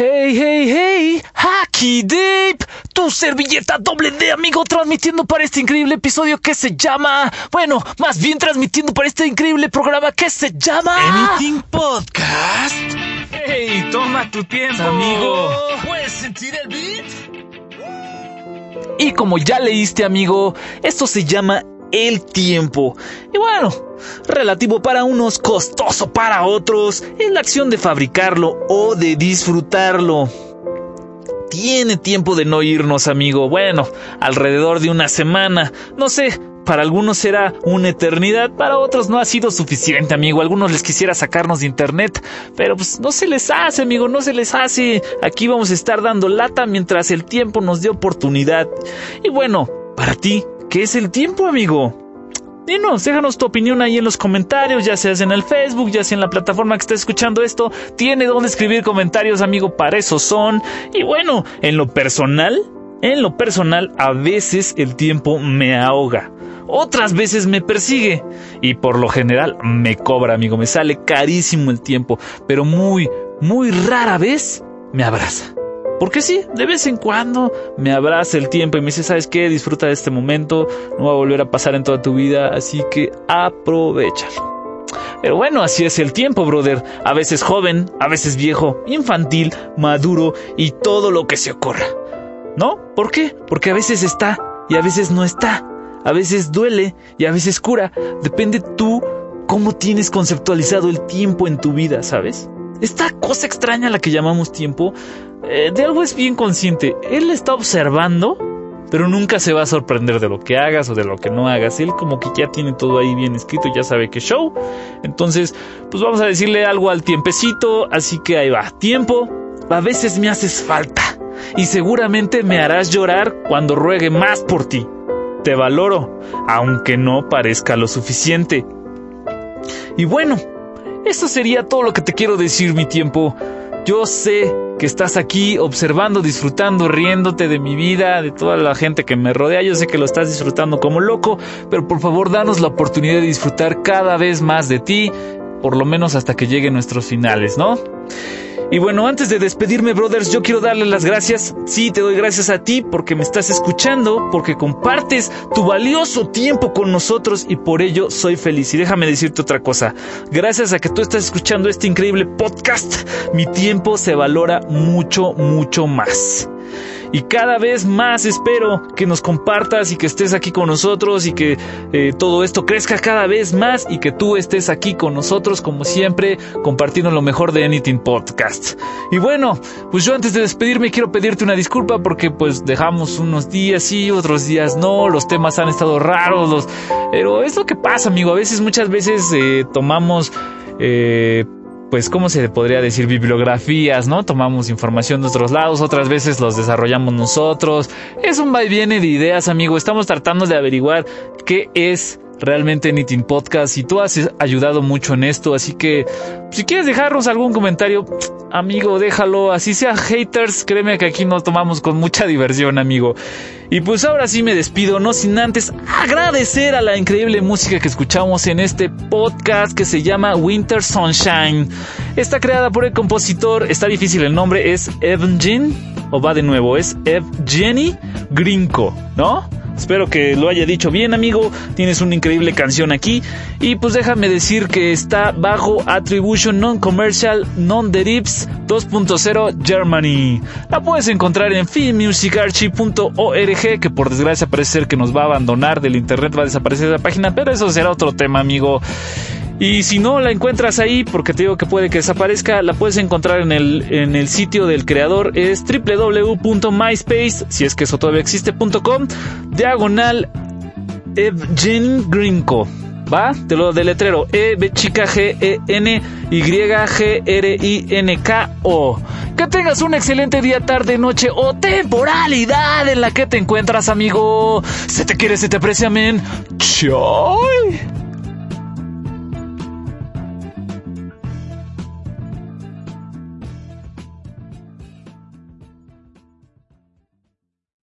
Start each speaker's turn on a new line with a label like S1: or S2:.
S1: Hey, hey, hey, aquí Deep, tu servilleta doble D, amigo, transmitiendo para este increíble episodio que se llama, bueno, más bien transmitiendo para este increíble programa que se llama
S2: Anything Podcast.
S1: Hey, toma tu tiempo,
S2: amigo. ¿Puedes sentir el beat?
S1: Y como ya leíste, amigo, esto se llama el tiempo. Y bueno, relativo para unos, costoso para otros, es la acción de fabricarlo o de disfrutarlo. Tiene tiempo de no irnos, amigo. Bueno, alrededor de una semana. No sé, para algunos será una eternidad, para otros no ha sido suficiente, amigo. Algunos les quisiera sacarnos de internet, pero pues no se les hace, amigo, no se les hace. Aquí vamos a estar dando lata mientras el tiempo nos dé oportunidad. Y bueno, para ti, ¿Qué es el tiempo, amigo? Dinos, déjanos tu opinión ahí en los comentarios, ya sea en el Facebook, ya sea en la plataforma que estés escuchando esto. Tiene donde escribir comentarios, amigo, para eso son. Y bueno, en lo personal, en lo personal, a veces el tiempo me ahoga. Otras veces me persigue. Y por lo general me cobra, amigo. Me sale carísimo el tiempo. Pero muy, muy rara vez me abraza. Porque sí, de vez en cuando me abraza el tiempo y me dice, ¿sabes qué? Disfruta de este momento, no va a volver a pasar en toda tu vida, así que aprovechalo. Pero bueno, así es el tiempo, brother. A veces joven, a veces viejo, infantil, maduro y todo lo que se ocurra. ¿No? ¿Por qué? Porque a veces está y a veces no está. A veces duele y a veces cura. Depende tú cómo tienes conceptualizado el tiempo en tu vida, ¿sabes? Esta cosa extraña la que llamamos tiempo eh, de algo es bien consciente. Él está observando, pero nunca se va a sorprender de lo que hagas o de lo que no hagas. Él como que ya tiene todo ahí bien escrito, ya sabe que show. Entonces, pues vamos a decirle algo al tiempecito, así que ahí va. Tiempo, a veces me haces falta. Y seguramente me harás llorar cuando ruegue más por ti. Te valoro, aunque no parezca lo suficiente. Y bueno, eso sería todo lo que te quiero decir, mi tiempo. Yo sé que estás aquí observando, disfrutando, riéndote de mi vida, de toda la gente que me rodea. Yo sé que lo estás disfrutando como loco, pero por favor danos la oportunidad de disfrutar cada vez más de ti, por lo menos hasta que lleguen nuestros finales, ¿no? Y bueno, antes de despedirme, brothers, yo quiero darle las gracias. Sí, te doy gracias a ti porque me estás escuchando, porque compartes tu valioso tiempo con nosotros y por ello soy feliz. Y déjame decirte otra cosa. Gracias a que tú estás escuchando este increíble podcast, mi tiempo se valora mucho, mucho más y cada vez más espero que nos compartas y que estés aquí con nosotros y que eh, todo esto crezca cada vez más y que tú estés aquí con nosotros como siempre compartiendo lo mejor de Anything Podcast. Y bueno, pues yo antes de despedirme quiero pedirte una disculpa porque pues dejamos unos días sí, otros días no, los temas han estado raros, los... pero es lo que pasa amigo, a veces muchas veces eh, tomamos... Eh, pues, ¿cómo se podría decir? Bibliografías, ¿no? Tomamos información de otros lados, otras veces los desarrollamos nosotros. Es un va y viene de ideas, amigo. Estamos tratando de averiguar qué es realmente Knitting Podcast y tú has ayudado mucho en esto, así que si quieres dejarnos algún comentario, amigo, déjalo, así sea haters, créeme que aquí nos tomamos con mucha diversión, amigo. Y pues ahora sí me despido, no sin antes agradecer a la increíble música que escuchamos en este podcast que se llama Winter Sunshine. Está creada por el compositor, está difícil el nombre, es Evgen, o va de nuevo, es Evgeny Grinko, ¿no? Espero que lo haya dicho bien, amigo. Tienes una increíble canción aquí. Y pues déjame decir que está bajo Attribution Non-Commercial Non-Derives 2.0 Germany. La puedes encontrar en filmmusicarchive.org, que por desgracia parece ser que nos va a abandonar del internet, va a desaparecer la página, pero eso será otro tema, amigo. Y si no la encuentras ahí, porque te digo que puede que desaparezca, la puedes encontrar en el, en el sitio del creador, es www.myspace, si es que eso todavía existe.com, diagonal Evgen Grinko. ¿Va? Te lo deletrero. E B chica G E N Y G R I N K O. Que tengas un excelente día, tarde, noche o temporalidad en la que te encuentras, amigo. Se te quiere, se te aprecia, men. Chau.